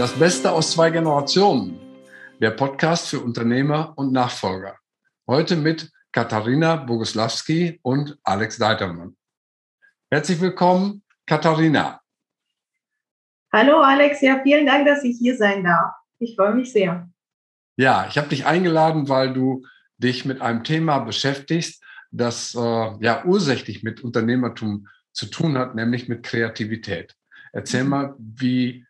Das Beste aus zwei Generationen. Der Podcast für Unternehmer und Nachfolger. Heute mit Katharina Boguslawski und Alex Deitermann. Herzlich willkommen, Katharina. Hallo Alex, ja, vielen Dank, dass ich hier sein darf. Ich freue mich sehr. Ja, ich habe dich eingeladen, weil du dich mit einem Thema beschäftigst, das äh, ja ursächlich mit Unternehmertum zu tun hat, nämlich mit Kreativität. Erzähl mhm. mal, wie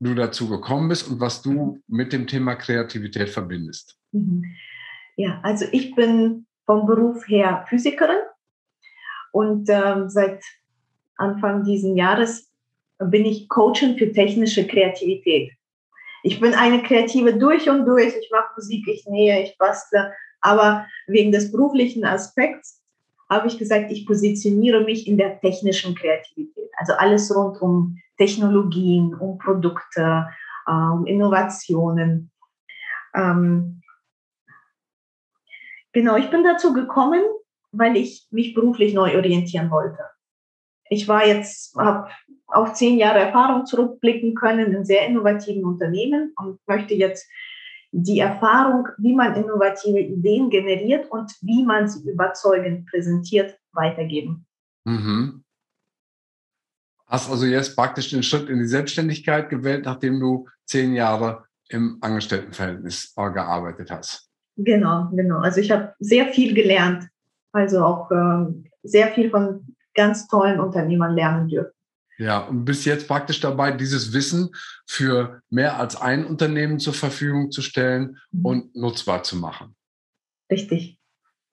du dazu gekommen bist und was du mit dem Thema Kreativität verbindest. Mhm. Ja, also ich bin vom Beruf her Physikerin und ähm, seit Anfang dieses Jahres bin ich Coachin für technische Kreativität. Ich bin eine Kreative durch und durch. Ich mache Musik, ich nähe, ich bastle. Aber wegen des beruflichen Aspekts habe ich gesagt, ich positioniere mich in der technischen Kreativität. Also alles rund um Technologien, um Produkte, um Innovationen. Ähm, genau, ich bin dazu gekommen, weil ich mich beruflich neu orientieren wollte. Ich war jetzt, habe auf zehn Jahre Erfahrung zurückblicken können in sehr innovativen Unternehmen und möchte jetzt die Erfahrung, wie man innovative Ideen generiert und wie man sie überzeugend präsentiert, weitergeben. Mhm. Hast also jetzt praktisch den Schritt in die Selbstständigkeit gewählt, nachdem du zehn Jahre im Angestelltenverhältnis gearbeitet hast. Genau, genau. Also ich habe sehr viel gelernt, also auch äh, sehr viel von ganz tollen Unternehmern lernen dürfen. Ja, und bist jetzt praktisch dabei, dieses Wissen für mehr als ein Unternehmen zur Verfügung zu stellen mhm. und nutzbar zu machen. Richtig.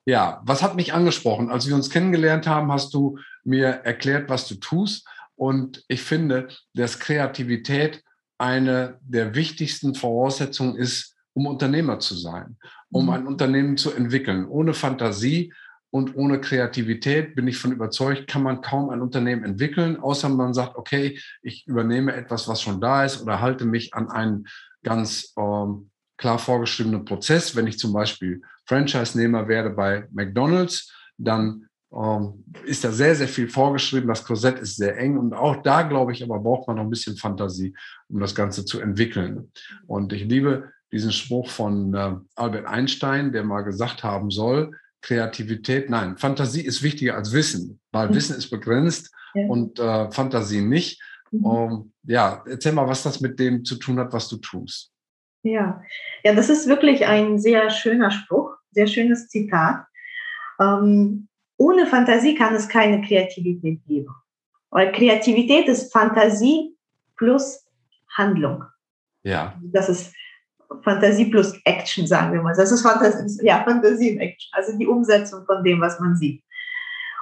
Ja, was hat mich angesprochen? Als wir uns kennengelernt haben, hast du mir erklärt, was du tust. Und ich finde, dass Kreativität eine der wichtigsten Voraussetzungen ist, um Unternehmer zu sein, um mhm. ein Unternehmen zu entwickeln. Ohne Fantasie und ohne Kreativität bin ich von überzeugt, kann man kaum ein Unternehmen entwickeln, außer man sagt, okay, ich übernehme etwas, was schon da ist oder halte mich an einen ganz ähm, klar vorgeschriebenen Prozess. Wenn ich zum Beispiel Franchise-Nehmer werde bei McDonald's, dann ähm, ist da sehr, sehr viel vorgeschrieben. Das Korsett ist sehr eng und auch da, glaube ich, aber braucht man noch ein bisschen Fantasie, um das Ganze zu entwickeln. Und ich liebe diesen Spruch von äh, Albert Einstein, der mal gesagt haben soll, Kreativität, nein, Fantasie ist wichtiger als Wissen, weil mhm. Wissen ist begrenzt ja. und äh, Fantasie nicht. Mhm. Um, ja, erzähl mal, was das mit dem zu tun hat, was du tust. Ja, ja, das ist wirklich ein sehr schöner Spruch, sehr schönes Zitat. Ähm, ohne Fantasie kann es keine Kreativität geben. Weil Kreativität ist Fantasie plus Handlung. Ja. Das ist Fantasie plus Action, sagen wir mal. Das ist Fantasie, ja, Fantasie und Action, also die Umsetzung von dem, was man sieht.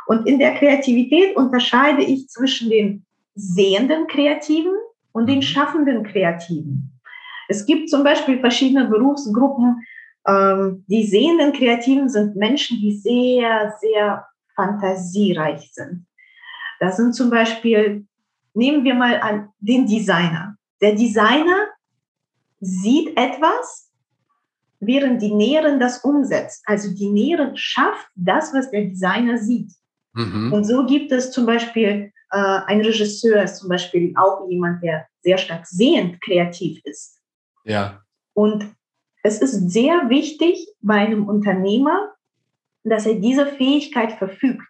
Und in der Kreativität unterscheide ich zwischen den sehenden Kreativen und den mhm. schaffenden Kreativen. Es gibt zum Beispiel verschiedene Berufsgruppen. Ähm, die sehenden Kreativen sind Menschen, die sehr, sehr fantasiereich sind. Das sind zum Beispiel, nehmen wir mal an den Designer. Der Designer sieht etwas, während die Näherin das umsetzt. Also die Näherin schafft das, was der Designer sieht. Mhm. Und so gibt es zum Beispiel äh, ein Regisseur, ist zum Beispiel auch jemand, der sehr stark sehend kreativ ist. Ja. Und es ist sehr wichtig bei einem Unternehmer, dass er diese Fähigkeit verfügt.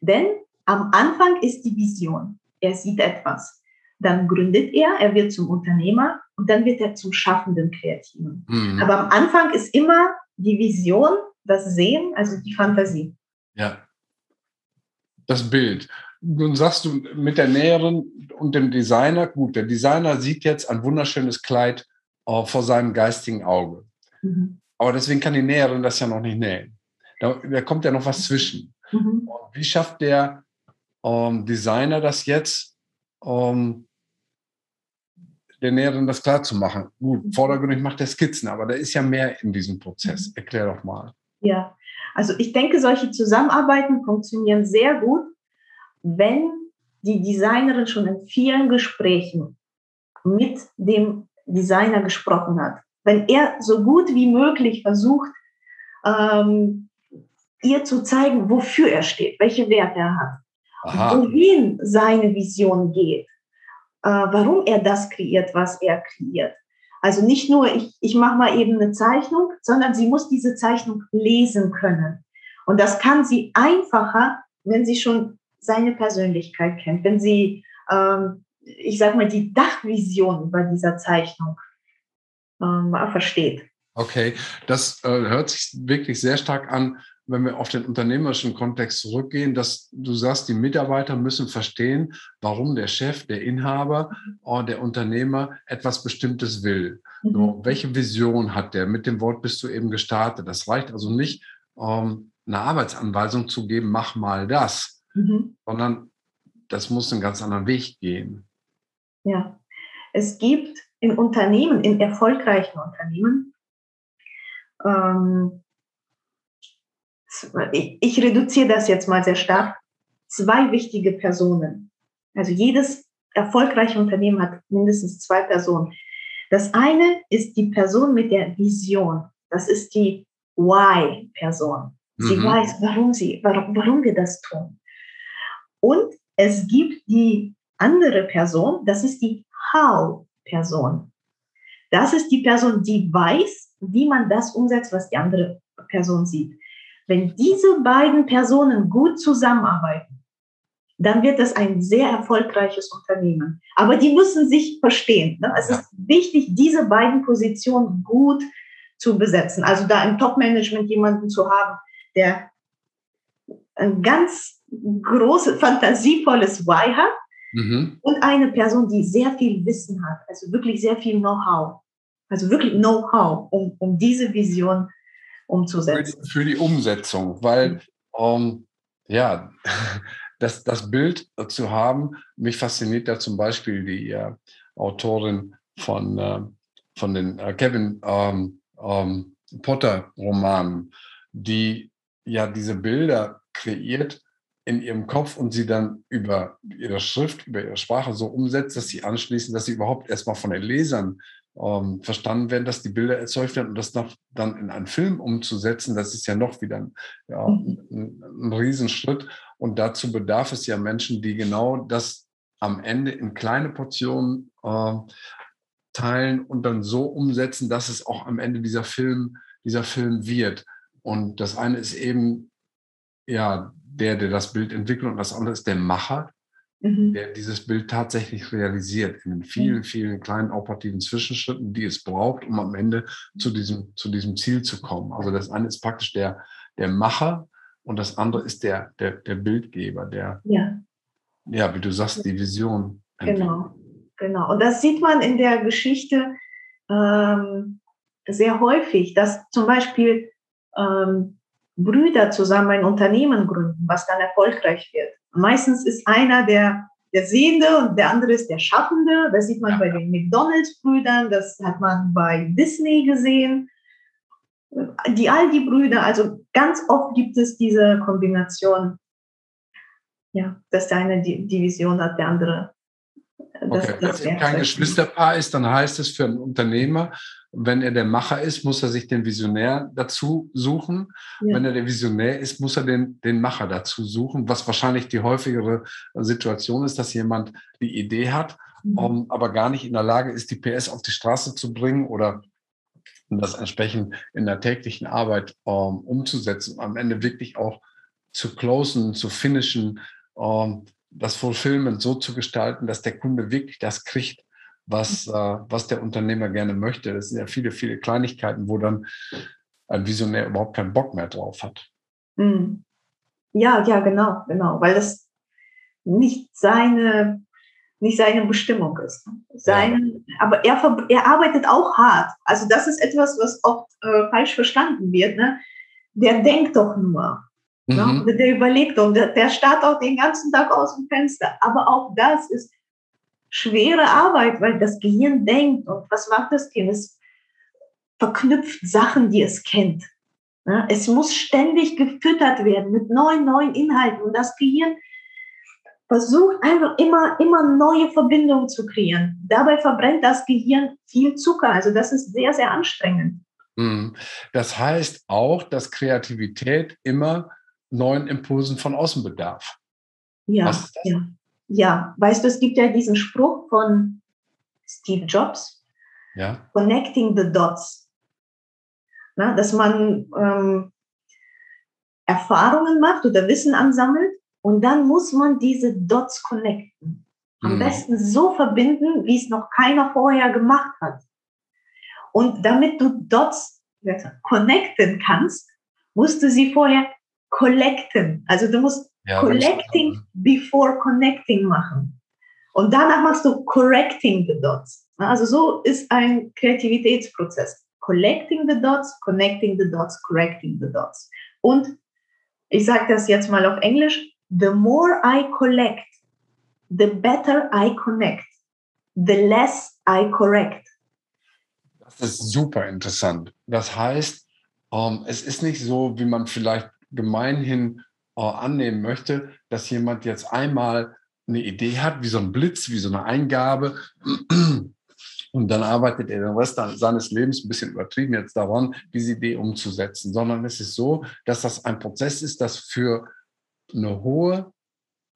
Denn am Anfang ist die Vision. Er sieht etwas. Dann gründet er, er wird zum Unternehmer und dann wird er zum schaffenden Kreativen. Mhm. Aber am Anfang ist immer die Vision, das Sehen, also die Fantasie. Ja. Das Bild. Nun sagst du mit der Näherin und dem Designer, gut, der Designer sieht jetzt ein wunderschönes Kleid äh, vor seinem geistigen Auge. Mhm. Aber deswegen kann die Näherin das ja noch nicht nähen. Da, da kommt ja noch was zwischen. Mhm. Wie schafft der ähm, Designer das jetzt, ähm, der Näherin das klar zu machen. Gut, mhm. vordergründig macht er Skizzen, aber da ist ja mehr in diesem Prozess. Mhm. Erklär doch mal. Ja, also ich denke, solche Zusammenarbeiten funktionieren sehr gut, wenn die Designerin schon in vielen Gesprächen mit dem Designer gesprochen hat. Wenn er so gut wie möglich versucht, ähm, ihr zu zeigen, wofür er steht, welche Werte er hat, Aha. wohin seine Vision geht warum er das kreiert, was er kreiert. Also nicht nur, ich, ich mache mal eben eine Zeichnung, sondern sie muss diese Zeichnung lesen können. Und das kann sie einfacher, wenn sie schon seine Persönlichkeit kennt, wenn sie, ähm, ich sag mal, die Dachvision bei dieser Zeichnung ähm, versteht. Okay, das äh, hört sich wirklich sehr stark an, wenn wir auf den unternehmerischen Kontext zurückgehen, dass du sagst, die Mitarbeiter müssen verstehen, warum der Chef, der Inhaber, äh, der Unternehmer etwas Bestimmtes will. Mhm. So, welche Vision hat der? Mit dem Wort bist du eben gestartet. Das reicht also nicht, ähm, eine Arbeitsanweisung zu geben, mach mal das, mhm. sondern das muss einen ganz anderen Weg gehen. Ja, es gibt in Unternehmen, in erfolgreichen Unternehmen, ähm, ich, ich reduziere das jetzt mal sehr stark, zwei wichtige Personen. Also jedes erfolgreiche Unternehmen hat mindestens zwei Personen. Das eine ist die Person mit der Vision. Das ist die Why-Person. Sie mhm. weiß, warum, sie, warum, warum wir das tun. Und es gibt die andere Person, das ist die How-Person. Das ist die Person, die weiß, wie man das umsetzt, was die andere Person sieht. Wenn diese beiden Personen gut zusammenarbeiten, dann wird das ein sehr erfolgreiches Unternehmen. Aber die müssen sich verstehen. Ne? Es ist wichtig, diese beiden Positionen gut zu besetzen. Also da im Top-Management jemanden zu haben, der ein ganz großes, fantasievolles Why hat mhm. und eine Person, die sehr viel Wissen hat, also wirklich sehr viel Know-how. Also wirklich Know-how, um, um diese Vision umzusetzen. Für die, für die Umsetzung, weil ähm, ja, das, das Bild zu haben, mich fasziniert da zum Beispiel die äh, Autorin von, äh, von den äh, Kevin ähm, ähm, Potter-Romanen, die ja diese Bilder kreiert in ihrem Kopf und sie dann über ihre Schrift, über ihre Sprache so umsetzt, dass sie anschließend, dass sie überhaupt erstmal von den Lesern ähm, verstanden werden, dass die Bilder erzeugt werden und das dann in einen Film umzusetzen, das ist ja noch wieder ein, ja, mhm. ein, ein Riesenschritt. Und dazu bedarf es ja Menschen, die genau das am Ende in kleine Portionen äh, teilen und dann so umsetzen, dass es auch am Ende dieser Film, dieser Film wird. Und das eine ist eben ja der, der das Bild entwickelt und das andere ist der Macher, mhm. der dieses Bild tatsächlich realisiert in den vielen, vielen kleinen operativen Zwischenschritten, die es braucht, um am Ende zu diesem, zu diesem Ziel zu kommen. Also das eine ist praktisch der, der Macher und das andere ist der, der, der Bildgeber, der, ja. ja, wie du sagst, die Vision. Genau, genau. Und das sieht man in der Geschichte ähm, sehr häufig, dass zum Beispiel ähm, Brüder zusammen ein Unternehmen gründen, was dann erfolgreich wird. Meistens ist einer der, der Sehende und der andere ist der Schaffende. Das sieht man bei den McDonalds-Brüdern, das hat man bei Disney gesehen. Die all die Brüder, also ganz oft gibt es diese Kombination, ja, dass der eine die, die Vision hat, der andere Okay. Wenn es kein Geschwisterpaar ist, dann heißt es für einen Unternehmer, wenn er der Macher ist, muss er sich den Visionär dazu suchen. Ja. Wenn er der Visionär ist, muss er den, den Macher dazu suchen, was wahrscheinlich die häufigere Situation ist, dass jemand die Idee hat, mhm. um, ähm, aber gar nicht in der Lage ist, die PS auf die Straße zu bringen oder das entsprechend in der täglichen Arbeit um, ähm, umzusetzen, am Ende wirklich auch zu closen, zu finishen, um, ähm, das Fulfillment so zu gestalten, dass der Kunde wirklich das kriegt, was, äh, was der Unternehmer gerne möchte. Das sind ja viele, viele Kleinigkeiten, wo dann ein Visionär überhaupt keinen Bock mehr drauf hat. Mhm. Ja, ja, genau, genau, weil das nicht seine, nicht seine Bestimmung ist. Seine, ja. Aber er, er arbeitet auch hart. Also das ist etwas, was oft äh, falsch verstanden wird. Ne? Der denkt doch nur. Ne? Mhm. Ne? Der überlegt und der, der starrt auch den ganzen Tag aus dem Fenster. Aber auch das ist schwere Arbeit, weil das Gehirn denkt. Und was macht das Gehirn? Es verknüpft Sachen, die es kennt. Es muss ständig gefüttert werden mit neuen, neuen Inhalten. Und das Gehirn versucht einfach immer, immer neue Verbindungen zu kreieren. Dabei verbrennt das Gehirn viel Zucker. Also das ist sehr, sehr anstrengend. Mhm. Das heißt auch, dass Kreativität immer neuen Impulsen von außen bedarf. Ja, ja. Ja, weißt du, es gibt ja diesen Spruch von Steve Jobs, ja. Connecting the Dots. Na, dass man ähm, Erfahrungen macht oder Wissen ansammelt und dann muss man diese Dots connecten. Am mhm. besten so verbinden, wie es noch keiner vorher gemacht hat. Und damit du Dots connecten kannst, musst du sie vorher collecten. Also du musst ja, collecting before connecting machen. Und danach machst du correcting the dots. Also so ist ein Kreativitätsprozess. Collecting the dots, connecting the dots, correcting the dots. Und ich sage das jetzt mal auf Englisch. The more I collect, the better I connect. The less I correct. Das ist super interessant. Das heißt, ähm, es ist nicht so, wie man vielleicht gemeinhin annehmen möchte, dass jemand jetzt einmal eine Idee hat, wie so ein Blitz, wie so eine Eingabe. Und dann arbeitet er den Rest seines Lebens ein bisschen übertrieben jetzt daran, diese Idee umzusetzen, sondern es ist so, dass das ein Prozess ist, das für eine hohe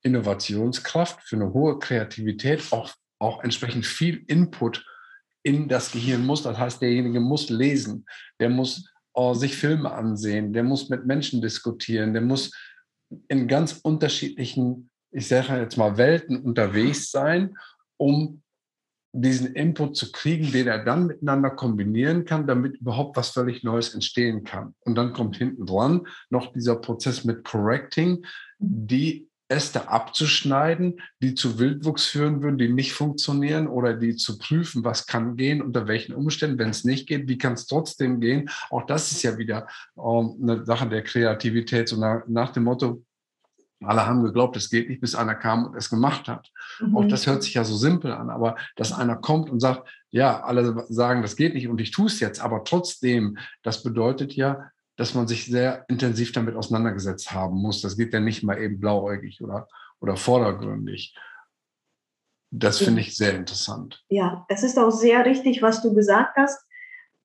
Innovationskraft, für eine hohe Kreativität auch, auch entsprechend viel Input in das Gehirn muss. Das heißt, derjenige muss lesen, der muss äh, sich Filme ansehen, der muss mit Menschen diskutieren, der muss in ganz unterschiedlichen, ich sage jetzt mal, Welten unterwegs sein, um diesen Input zu kriegen, den er dann miteinander kombinieren kann, damit überhaupt was völlig Neues entstehen kann. Und dann kommt hinten dran noch dieser Prozess mit Correcting, die Äste abzuschneiden, die zu Wildwuchs führen würden, die nicht funktionieren oder die zu prüfen, was kann gehen, unter welchen Umständen, wenn es nicht geht, wie kann es trotzdem gehen. Auch das ist ja wieder ähm, eine Sache der Kreativität, so nach, nach dem Motto, alle haben geglaubt, es geht nicht, bis einer kam und es gemacht hat. Mhm. Auch das hört sich ja so simpel an, aber dass einer kommt und sagt, ja, alle sagen, das geht nicht und ich tue es jetzt, aber trotzdem, das bedeutet ja, dass man sich sehr intensiv damit auseinandergesetzt haben muss. Das geht ja nicht mal eben blauäugig oder, oder vordergründig. Das finde ich sehr interessant. Ja, es ist auch sehr richtig, was du gesagt hast,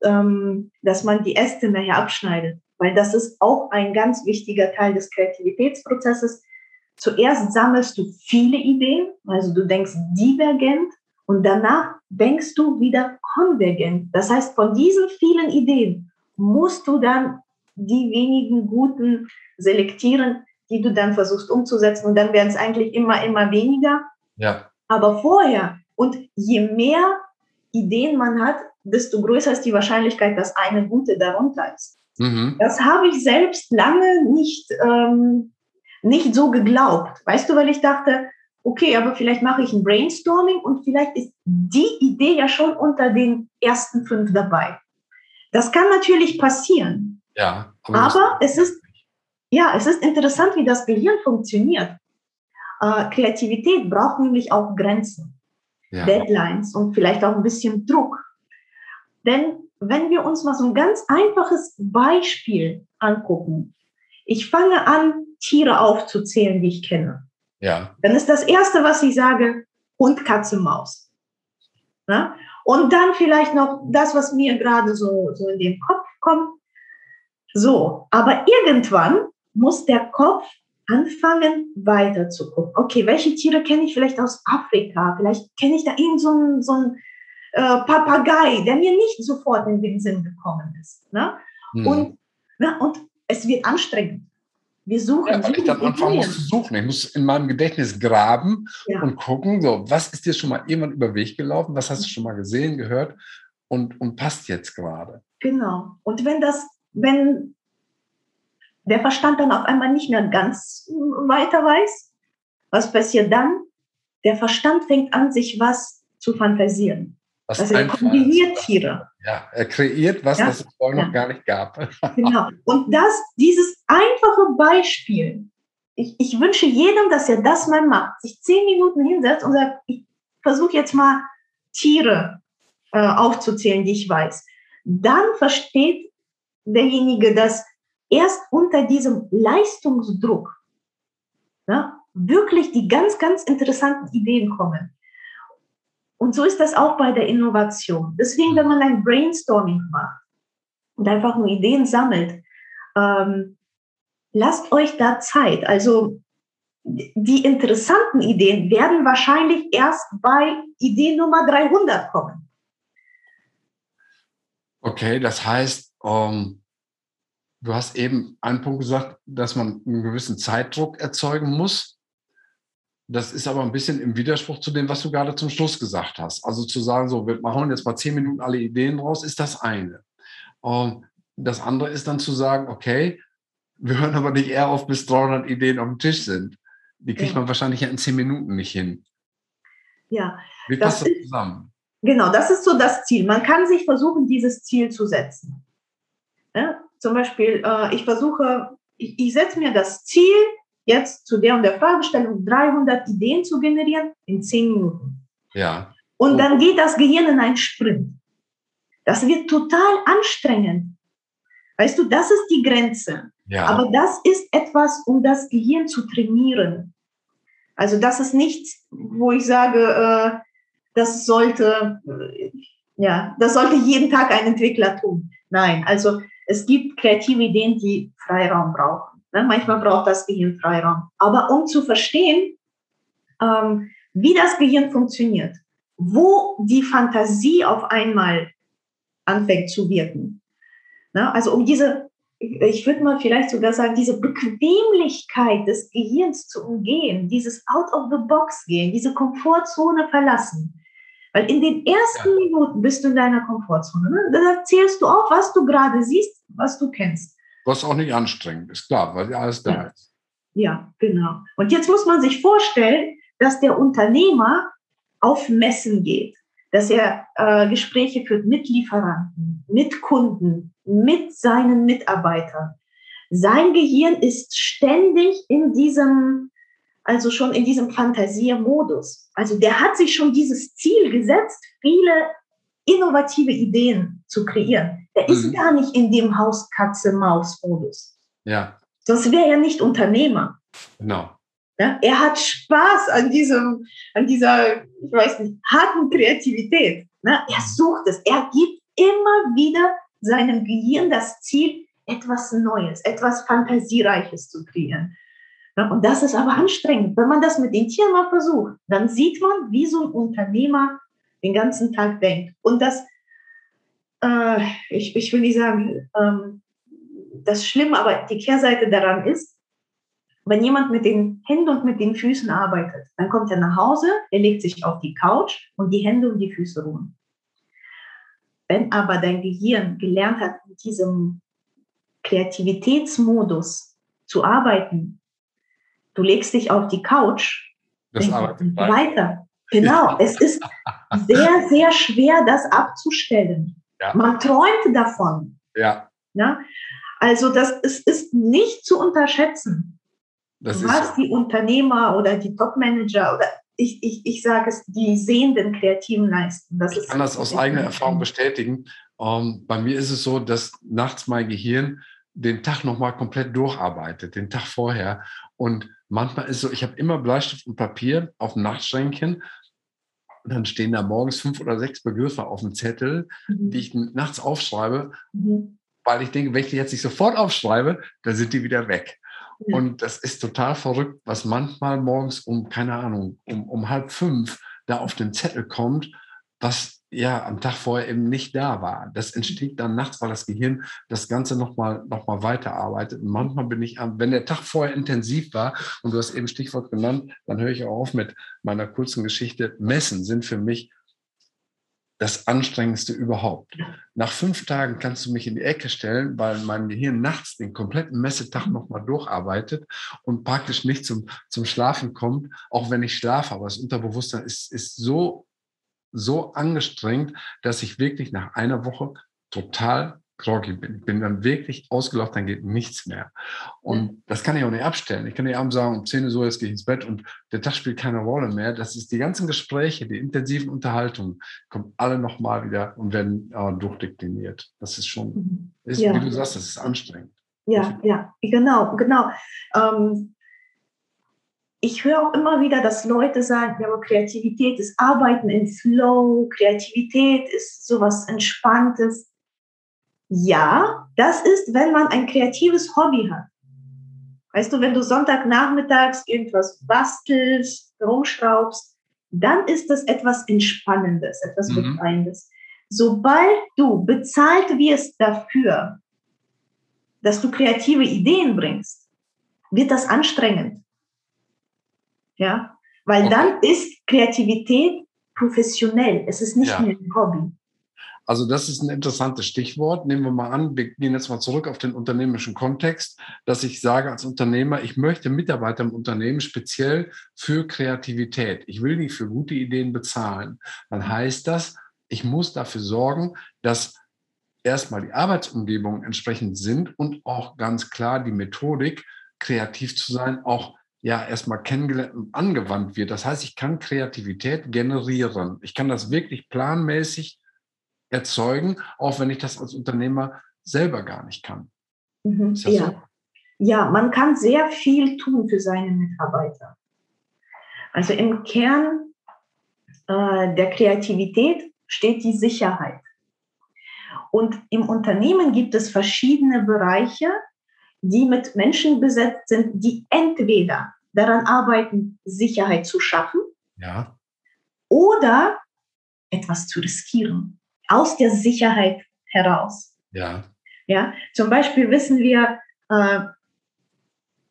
ähm, dass man die Äste nachher abschneidet, weil das ist auch ein ganz wichtiger Teil des Kreativitätsprozesses. Zuerst sammelst du viele Ideen, also du denkst divergent und danach denkst du wieder konvergent. Das heißt, von diesen vielen Ideen musst du dann die wenigen guten selektieren, die du dann versuchst umzusetzen und dann werden es eigentlich immer, immer weniger. Ja. Aber vorher und je mehr Ideen man hat, desto größer ist die Wahrscheinlichkeit, dass eine gute darunter ist. Mhm. Das habe ich selbst lange nicht, ähm, nicht so geglaubt. Weißt du, weil ich dachte, okay, aber vielleicht mache ich ein Brainstorming und vielleicht ist die Idee ja schon unter den ersten fünf dabei. Das kann natürlich passieren. Ja. Aber, aber es ist, ja, es ist interessant, wie das Gehirn funktioniert. Äh, Kreativität braucht nämlich auch Grenzen, ja. Deadlines und vielleicht auch ein bisschen Druck. Denn wenn wir uns mal so ein ganz einfaches Beispiel angucken, ich fange an, Tiere aufzuzählen, die ich kenne. Ja. Dann ist das Erste, was ich sage, Hund, Katze, Maus. Na? Und dann vielleicht noch das, was mir gerade so, so in den Kopf kommt. So, aber irgendwann muss der Kopf anfangen, weiter zu gucken. Okay, welche Tiere kenne ich vielleicht aus Afrika? Vielleicht kenne ich da irgend so einen, so einen äh, Papagei, der mir nicht sofort in den Sinn gekommen ist. Ne? Hm. Und, ne, und es wird anstrengend. Wir suchen. Ja, weil ich dann anfangen muss zu suchen. Ich muss in meinem Gedächtnis graben ja. und gucken, so, was ist dir schon mal irgendwann über Weg gelaufen? Was hast du schon mal gesehen, gehört? Und, und passt jetzt gerade. Genau. Und wenn das wenn der Verstand dann auf einmal nicht mehr ganz weiter weiß, was passiert dann? Der Verstand fängt an, sich was zu fantasieren. Was also er kombiniert Tiere. Ja, er kreiert was, ja? das es vorher ja. noch gar nicht gab. genau. Und das, dieses einfache Beispiel, ich, ich wünsche jedem, dass er das mal macht, sich zehn Minuten hinsetzt und sagt, ich versuche jetzt mal Tiere äh, aufzuzählen, die ich weiß. Dann versteht derjenige, dass erst unter diesem Leistungsdruck ja, wirklich die ganz, ganz interessanten Ideen kommen. Und so ist das auch bei der Innovation. Deswegen, wenn man ein Brainstorming macht und einfach nur Ideen sammelt, ähm, lasst euch da Zeit. Also die interessanten Ideen werden wahrscheinlich erst bei Idee Nummer 300 kommen. Okay, das heißt, ähm, du hast eben einen Punkt gesagt, dass man einen gewissen Zeitdruck erzeugen muss. Das ist aber ein bisschen im Widerspruch zu dem, was du gerade zum Schluss gesagt hast. Also zu sagen, so, wir machen jetzt mal zehn Minuten alle Ideen raus, ist das eine. Ähm, das andere ist dann zu sagen, okay, wir hören aber nicht eher auf, bis 300 Ideen auf dem Tisch sind. Die kriegt ja. man wahrscheinlich in zehn Minuten nicht hin. Ja. Wie passt das, das zusammen? Genau, das ist so das Ziel. Man kann sich versuchen, dieses Ziel zu setzen. Ja? Zum Beispiel, äh, ich versuche, ich, ich setze mir das Ziel, jetzt zu der und der Fragestellung 300 Ideen zu generieren in zehn Minuten. Ja. Und dann geht das Gehirn in einen Sprint. Das wird total anstrengend. Weißt du, das ist die Grenze. Ja. Aber das ist etwas, um das Gehirn zu trainieren. Also das ist nichts, wo ich sage, äh, das sollte, äh, ja, das sollte jeden Tag ein Entwickler tun. Nein, also es gibt kreative Ideen, die Freiraum brauchen. Ne? Manchmal braucht das Gehirn Freiraum. Aber um zu verstehen, ähm, wie das Gehirn funktioniert, wo die Fantasie auf einmal anfängt zu wirken. Ne? Also um diese, ich würde mal vielleicht sogar sagen, diese Bequemlichkeit des Gehirns zu umgehen, dieses Out of the Box gehen, diese Komfortzone verlassen. Weil in den ersten. Minuten bist du in deiner Komfortzone. Ne? Da zählst du auf, was du gerade siehst, was du kennst. Was auch nicht anstrengend ist, klar, weil alles da ja. ist. Ja, genau. Und jetzt muss man sich vorstellen, dass der Unternehmer auf Messen geht, dass er äh, Gespräche führt mit Lieferanten, mit Kunden, mit seinen Mitarbeitern. Sein Gehirn ist ständig in diesem also schon in diesem Fantasiemodus. Also der hat sich schon dieses Ziel gesetzt, viele innovative Ideen zu kreieren. Der mhm. ist gar nicht in dem Haus-Katze-Maus-Modus. Ja. Sonst wäre er nicht Unternehmer. Genau. Ja, er hat Spaß an diesem, an dieser, ich weiß nicht, harten Kreativität. Ne? Er sucht es. Er gibt immer wieder seinem Gehirn das Ziel, etwas Neues, etwas Fantasiereiches zu kreieren. Und das ist aber anstrengend. Wenn man das mit den Tieren mal versucht, dann sieht man, wie so ein Unternehmer den ganzen Tag denkt. Und das, äh, ich, ich will nicht sagen, ähm, das Schlimme, aber die Kehrseite daran ist, wenn jemand mit den Händen und mit den Füßen arbeitet, dann kommt er nach Hause, er legt sich auf die Couch und die Hände und die Füße ruhen. Wenn aber dein Gehirn gelernt hat, mit diesem Kreativitätsmodus zu arbeiten, Du legst dich auf die Couch das arbeitet weiter. Genau, es ist sehr, sehr schwer, das abzustellen. Ja. Man träumt davon. Ja. ja? Also das ist, ist nicht zu unterschätzen, das was so. die Unternehmer oder die Topmanager oder ich, ich, ich sage es, die sehenden Kreativen leisten. Das ich kann das aus eigener Erfahrung bestätigen. Ähm, bei mir ist es so, dass nachts mein Gehirn den Tag nochmal komplett durcharbeitet, den Tag vorher. Und manchmal ist so, ich habe immer Bleistift und Papier auf dem Nachtschränkchen. Und dann stehen da morgens fünf oder sechs Begriffe auf dem Zettel, mhm. die ich nachts aufschreibe, mhm. weil ich denke, wenn ich die jetzt nicht sofort aufschreibe, dann sind die wieder weg. Mhm. Und das ist total verrückt, was manchmal morgens um, keine Ahnung, um, um halb fünf da auf den Zettel kommt, was ja am Tag vorher eben nicht da war. Das entsteht dann nachts, weil das Gehirn das Ganze nochmal noch mal weiterarbeitet. Und manchmal bin ich, wenn der Tag vorher intensiv war, und du hast eben Stichwort genannt, dann höre ich auch auf mit meiner kurzen Geschichte. Messen sind für mich das Anstrengendste überhaupt. Nach fünf Tagen kannst du mich in die Ecke stellen, weil mein Gehirn nachts den kompletten Messetag nochmal durcharbeitet und praktisch nicht zum, zum Schlafen kommt, auch wenn ich schlafe. Aber das Unterbewusstsein ist, ist so so angestrengt, dass ich wirklich nach einer Woche total groggy bin. Ich bin dann wirklich ausgelaufen, dann geht nichts mehr. Und das kann ich auch nicht abstellen. Ich kann nicht abends sagen, um 10 Uhr so, jetzt gehe ich ins Bett und der Tag spielt keine Rolle mehr. Das ist die ganzen Gespräche, die intensiven Unterhaltungen, kommen alle nochmal wieder und werden äh, durchdekliniert. Das ist schon, mhm. ist, ja. wie du sagst, das ist anstrengend. Ja, ja, genau, genau. Ähm, ich höre auch immer wieder, dass Leute sagen, ja, aber Kreativität ist Arbeiten in Flow, Kreativität ist sowas Entspanntes. Ja, das ist, wenn man ein kreatives Hobby hat. Weißt du, wenn du Sonntagnachmittags irgendwas bastelst, rumschraubst, dann ist das etwas Entspannendes, etwas mhm. Befreiendes. Sobald du bezahlt wirst dafür, dass du kreative Ideen bringst, wird das anstrengend. Ja, weil okay. dann ist Kreativität professionell. Es ist nicht ja. mehr ein Hobby. Also das ist ein interessantes Stichwort. Nehmen wir mal an, wir gehen jetzt mal zurück auf den unternehmerischen Kontext, dass ich sage als Unternehmer, ich möchte Mitarbeiter im Unternehmen speziell für Kreativität. Ich will die für gute Ideen bezahlen. Dann heißt das, ich muss dafür sorgen, dass erstmal die Arbeitsumgebungen entsprechend sind und auch ganz klar die Methodik, kreativ zu sein, auch ja erstmal kennengelernt und angewandt wird. Das heißt, ich kann Kreativität generieren. Ich kann das wirklich planmäßig erzeugen, auch wenn ich das als Unternehmer selber gar nicht kann. Mhm, ja. So? ja, man kann sehr viel tun für seine Mitarbeiter. Also im Kern äh, der Kreativität steht die Sicherheit. Und im Unternehmen gibt es verschiedene Bereiche, die mit Menschen besetzt sind, die entweder daran arbeiten, Sicherheit zu schaffen ja. oder etwas zu riskieren aus der Sicherheit heraus. Ja. Ja, zum Beispiel wissen wir, äh,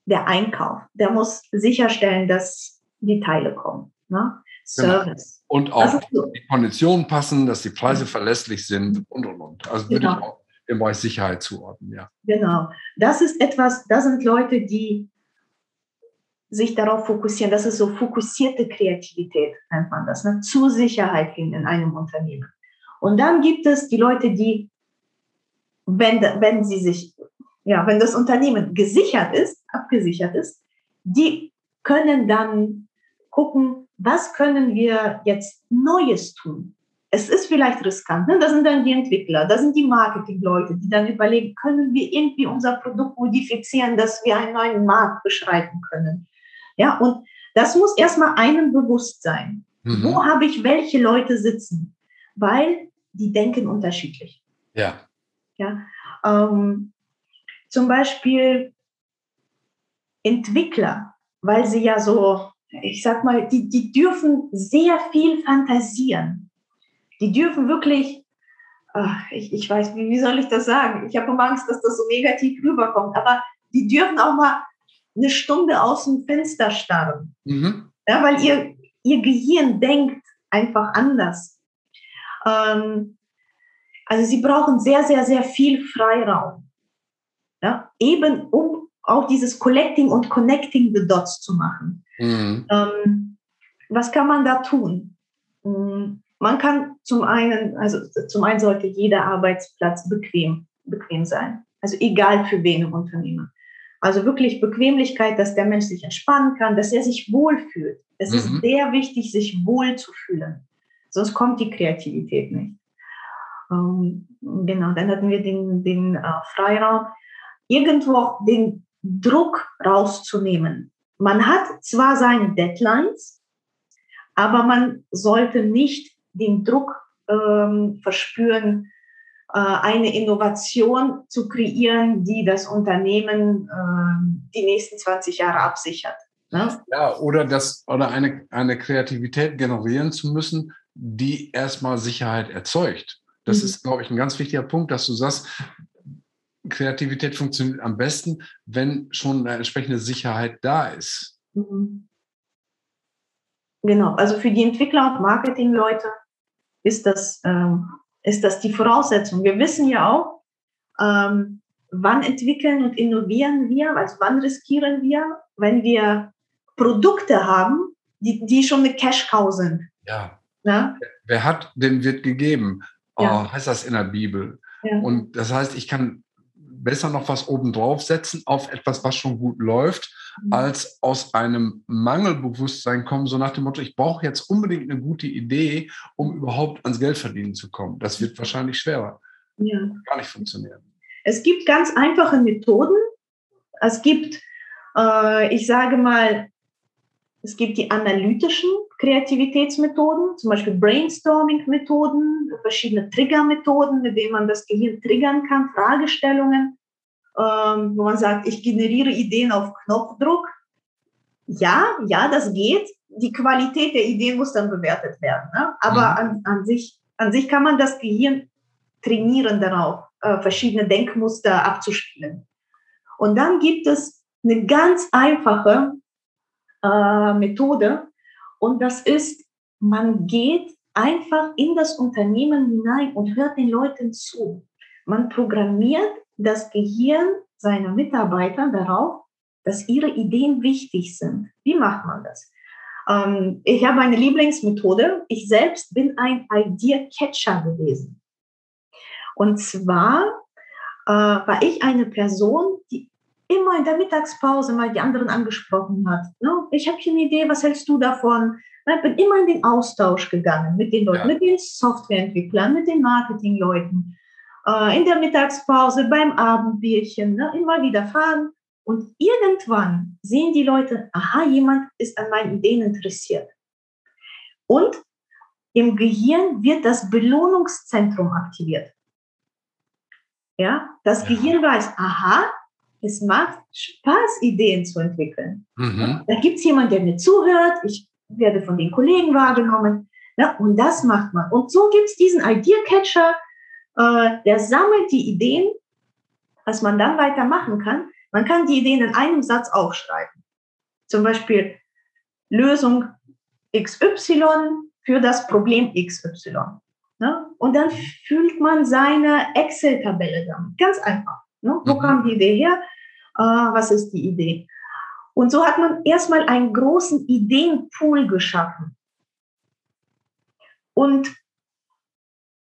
der Einkauf, der muss sicherstellen, dass die Teile kommen. Ne? Genau. Service. Genau. Und auch so. die Konditionen passen, dass die Preise verlässlich sind und und und. Also würde genau. ich auch im Bereich Sicherheit zuordnen, ja. Genau. Das ist etwas, das sind Leute, die sich darauf fokussieren. Das ist so fokussierte Kreativität, nennt man das, ne? zur Sicherheit hin in einem Unternehmen. Und dann gibt es die Leute, die, wenn, wenn sie sich, ja, wenn das Unternehmen gesichert ist, abgesichert ist, die können dann gucken, was können wir jetzt Neues tun? Es ist vielleicht riskant, ne? das sind dann die Entwickler, das sind die Marketingleute, die dann überlegen, können wir irgendwie unser Produkt modifizieren, dass wir einen neuen Markt beschreiten können. Ja, und das muss erstmal einem bewusst sein. Mhm. Wo habe ich welche Leute sitzen? Weil die denken unterschiedlich. Ja. Ja. Ähm, zum Beispiel Entwickler, weil sie ja so, ich sag mal, die, die dürfen sehr viel fantasieren. Die dürfen wirklich, ach, ich, ich weiß, wie, wie soll ich das sagen? Ich habe immer Angst, dass das so negativ rüberkommt, aber die dürfen auch mal eine Stunde aus dem Fenster starren. Mhm. Ja, weil ihr, ihr Gehirn denkt einfach anders. Ähm, also sie brauchen sehr, sehr, sehr viel Freiraum. Ja, eben um auch dieses Collecting und Connecting the Dots zu machen. Mhm. Ähm, was kann man da tun? Man kann zum einen, also zum einen sollte jeder Arbeitsplatz bequem, bequem sein. Also egal für wen im Unternehmen. Also wirklich Bequemlichkeit, dass der Mensch sich entspannen kann, dass er sich wohlfühlt. Es mhm. ist sehr wichtig, sich wohl zu fühlen. Sonst kommt die Kreativität nicht. Ähm, genau, dann hatten wir den, den äh, Freiraum, irgendwo den Druck rauszunehmen. Man hat zwar seine Deadlines, aber man sollte nicht den Druck ähm, verspüren, äh, eine Innovation zu kreieren, die das Unternehmen äh, die nächsten 20 Jahre absichert. Ne? Ja, oder, das, oder eine, eine Kreativität generieren zu müssen, die erstmal Sicherheit erzeugt. Das mhm. ist, glaube ich, ein ganz wichtiger Punkt, dass du sagst, Kreativität funktioniert am besten, wenn schon eine entsprechende Sicherheit da ist. Mhm. Genau, also für die Entwickler und Marketingleute ist das, ähm, ist das die Voraussetzung. Wir wissen ja auch, ähm, wann entwickeln und innovieren wir, also wann riskieren wir, wenn wir Produkte haben, die, die schon eine Cash-Cow sind. Ja. Ja? Wer hat, dem wird gegeben. Oh, ja. Heißt das in der Bibel. Ja. Und das heißt, ich kann besser noch was obendrauf setzen auf etwas, was schon gut läuft. Als aus einem Mangelbewusstsein kommen, so nach dem Motto, ich brauche jetzt unbedingt eine gute Idee, um überhaupt ans Geld verdienen zu kommen. Das wird wahrscheinlich schwerer. Ja. Gar nicht funktionieren. Es gibt ganz einfache Methoden. Es gibt, äh, ich sage mal, es gibt die analytischen Kreativitätsmethoden, zum Beispiel Brainstorming-Methoden, verschiedene Trigger-Methoden, mit denen man das Gehirn triggern kann, Fragestellungen ähm, wo man sagt, ich generiere Ideen auf Knopfdruck. Ja, ja, das geht. Die Qualität der Ideen muss dann bewertet werden. Ne? Aber mhm. an, an, sich, an sich kann man das Gehirn trainieren darauf, äh, verschiedene Denkmuster abzuspielen. Und dann gibt es eine ganz einfache äh, Methode und das ist, man geht einfach in das Unternehmen hinein und hört den Leuten zu. Man programmiert das Gehirn seiner Mitarbeiter darauf, dass ihre Ideen wichtig sind. Wie macht man das? Ähm, ich habe eine Lieblingsmethode. Ich selbst bin ein Idea-Catcher gewesen. Und zwar äh, war ich eine Person, die immer in der Mittagspause mal die anderen angesprochen hat. Ne? Ich habe hier eine Idee, was hältst du davon? Ich bin immer in den Austausch gegangen mit den Leuten, ja. mit den Softwareentwicklern, mit den Marketingleuten. Äh, in der Mittagspause, beim Abendbierchen, ne? immer wieder fragen. Und irgendwann sehen die Leute, aha, jemand ist an meinen Ideen interessiert. Und im Gehirn wird das Belohnungszentrum aktiviert. Ja, das. Gehirn weiß, aha, es macht Spaß, Ideen zu entwickeln. Mhm. Da gibt es jemanden, der mir zuhört, ich werde von den Kollegen wahrgenommen. Ja, und das macht man. Und so gibt es diesen Idea-Catcher, äh, der sammelt die Ideen, was man dann weitermachen kann. Man kann die Ideen in einem Satz aufschreiben. Zum Beispiel Lösung XY für das Problem XY. Ne? Und dann fühlt man seine Excel-Tabelle damit. Ganz einfach. Ne? Wo mhm. kam die Idee her? Äh, was ist die Idee? Und so hat man erstmal einen großen Ideenpool geschaffen. Und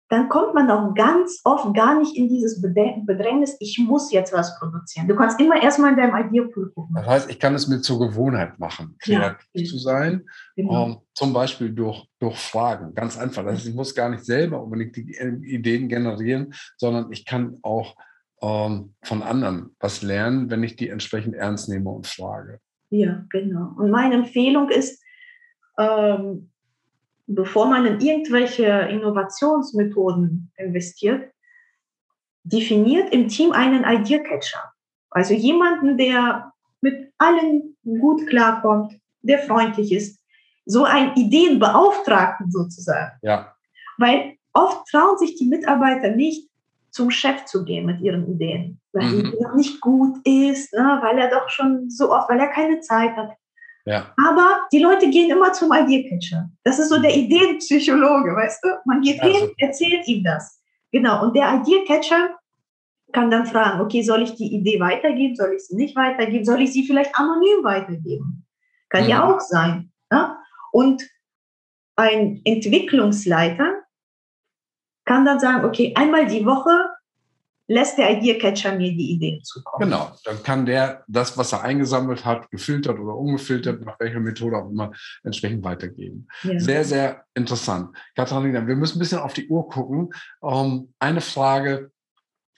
dann kommt man auch ganz oft gar nicht in dieses Bedrängnis, ich muss jetzt was produzieren. Du kannst immer erstmal in deinem Ideapool gucken. Das heißt, ich kann es mir zur Gewohnheit machen, kreativ ja, zu sein, genau. um, ähm, zum Beispiel durch, durch Fragen. Ganz einfach. Das heißt, ich muss gar nicht selber unbedingt die Ideen generieren, sondern ich kann auch um, ähm, von anderen was lernen, wenn ich die entsprechend ernst nehme und frage. Ja, genau. Und meine Empfehlung ist, ähm, bevor man in irgendwelche Innovationsmethoden investiert, definiert im Team einen Idea Catcher. Also jemanden, der mit allen gut klarkommt, der freundlich ist. So ein Ideenbeauftragten sozusagen. Ja. Weil oft trauen sich die Mitarbeiter nicht, zum Chef zu gehen mit ihren Ideen, weil mhm. die noch nicht gut ist, ne, weil er doch schon so oft, weil er keine Zeit hat. Ja. Aber die Leute gehen immer zum Idea-Catcher. Das ist so der Ideenpsychologe, weißt du? Man geht ja, hin, erzählt ihm das. Genau. Und der Idea-Catcher kann dann fragen, okay, soll ich die Idee weitergeben? Soll ich sie nicht weitergeben? Soll ich sie vielleicht anonym weitergeben? Kann mhm. ja auch sein. Ja? Und ein Entwicklungsleiter kann dann sagen, okay, einmal die Woche lässt der Idea-Catcher mir die Ideen zukommen. Genau, dann kann der das, was er eingesammelt hat, gefiltert oder ungefiltert, nach welcher Methode auch immer, entsprechend weitergeben. Ja. Sehr, sehr interessant. Katharina, wir müssen ein bisschen auf die Uhr gucken. Ähm, eine Frage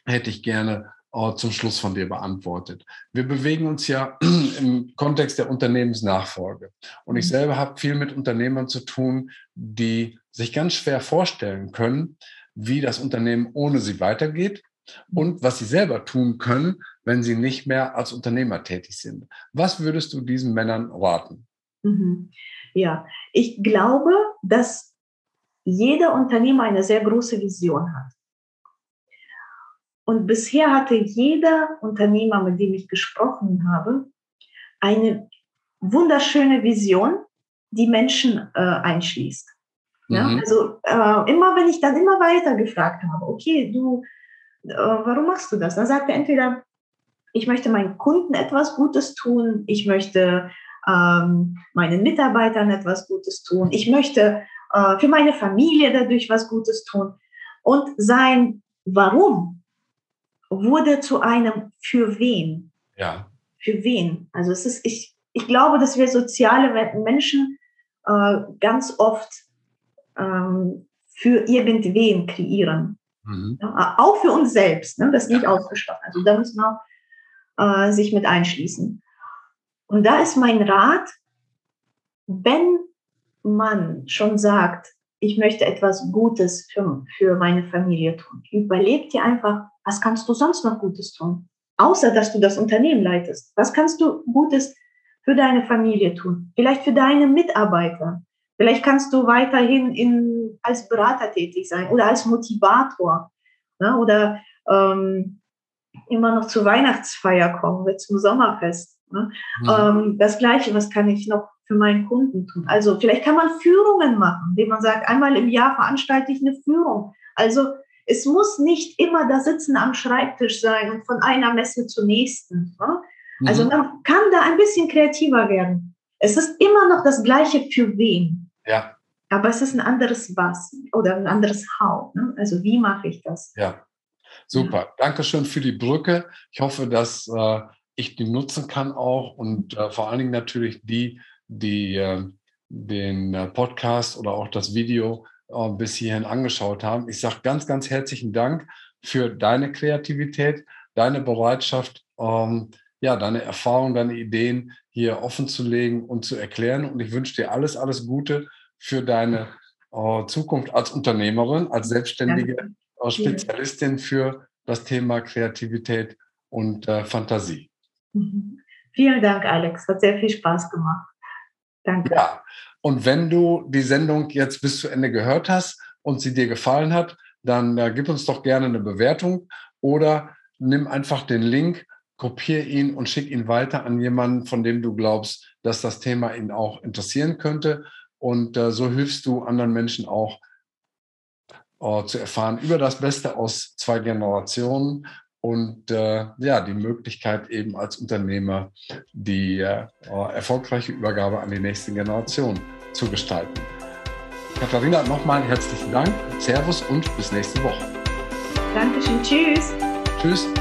hätte ich gerne äh, zum Schluss von dir beantwortet. Wir bewegen uns ja im Kontext der Unternehmensnachfolge. Und ich mhm. selber habe viel mit Unternehmern zu tun, die sich ganz schwer vorstellen können, wie das Unternehmen ohne sie weitergeht und was sie selber tun können, wenn sie nicht mehr als Unternehmer tätig sind. Was würdest du diesen Männern raten? Mhm. Ja, ich glaube, dass jeder Unternehmer eine sehr große Vision hat. Und bisher hatte jeder Unternehmer, mit dem ich gesprochen habe, eine wunderschöne Vision, die Menschen äh, einschließt. Ja? Mhm. Also äh, immer, wenn ich dann immer weiter gefragt habe, okay, du äh, warum machst du das? Dann sagt er entweder, ich möchte meinen Kunden etwas Gutes tun, ich möchte ähm, meinen Mitarbeitern etwas Gutes tun, ich möchte äh, für meine Familie dadurch was Gutes tun. Und sein Warum wurde zu einem für wen. Ja. Für wen. Also es ist, ich, ich glaube, dass wir soziale Menschen äh, ganz oft ähm, für irgendwen kreieren. Mhm. Ja, auch für uns selbst, ne? das ist nicht ja. ausgeschlossen. Also da muss man äh, sich mit einschließen. Und da ist mein Rat, wenn man schon sagt, ich möchte etwas Gutes für, für meine Familie tun, überleg dir einfach, was kannst du sonst noch Gutes tun? außer dass du das Unternehmen leitest? Was kannst du Gutes für deine Familie tun? Vielleicht für deine Mitarbeiter? Vielleicht kannst du weiterhin in, als Berater tätig sein oder als Motivator ne? oder ähm, immer noch zur Weihnachtsfeier kommen oder zum Sommerfest. Ne? Mhm. Ähm, das Gleiche, was kann ich noch für meinen Kunden tun? Also vielleicht kann man Führungen machen, indem man sagt, einmal im Jahr veranstalte ich eine Führung. Also es muss nicht immer das Sitzen am Schreibtisch sein und von einer Messe zur nächsten. Ne? Also mhm. man kann da ein bisschen kreativer werden. Es ist immer noch das Gleiche für wen. Ja. Aber es ist ein anderes Was oder ein anderes How. Ne? Also wie mache ich das? Ja. Super. Ja. Dankeschön für die Brücke. Ich hoffe, dass äh, ich die nutzen kann auch und äh, vor allen Dingen natürlich die, die äh, den Podcast oder auch das Video äh, bis hierhin angeschaut haben. Ich sage ganz, ganz herzlichen Dank für deine Kreativität, deine Bereitschaft, ähm, ja, deine Erfahrungen, deine Ideen hier offen zu legen und zu erklären. Und ich wünsche dir alles, alles Gute für deine äh, Zukunft als Unternehmerin, als selbstständige äh, Spezialistin für das Thema Kreativität und äh, Fantasie. Mhm. Vielen Dank, Alex. Hat sehr viel Spaß gemacht. Danke. Ja, und wenn du die Sendung jetzt bis zu Ende gehört hast und sie dir gefallen hat, dann äh, gib uns doch gerne eine Bewertung oder nimm einfach den Link, kopiere ihn und schick ihn weiter an jemanden, von dem du glaubst, dass das Thema ihn auch interessieren könnte. Und äh, so hilfst du anderen Menschen auch äh, zu erfahren über das Beste aus zwei Generationen und äh, ja, die Möglichkeit eben als Unternehmer die äh, erfolgreiche Übergabe an die nächste Generation zu gestalten. Katharina, nochmal herzlichen Dank, Servus und bis nächste Woche. Dankeschön, tschüss. Tschüss.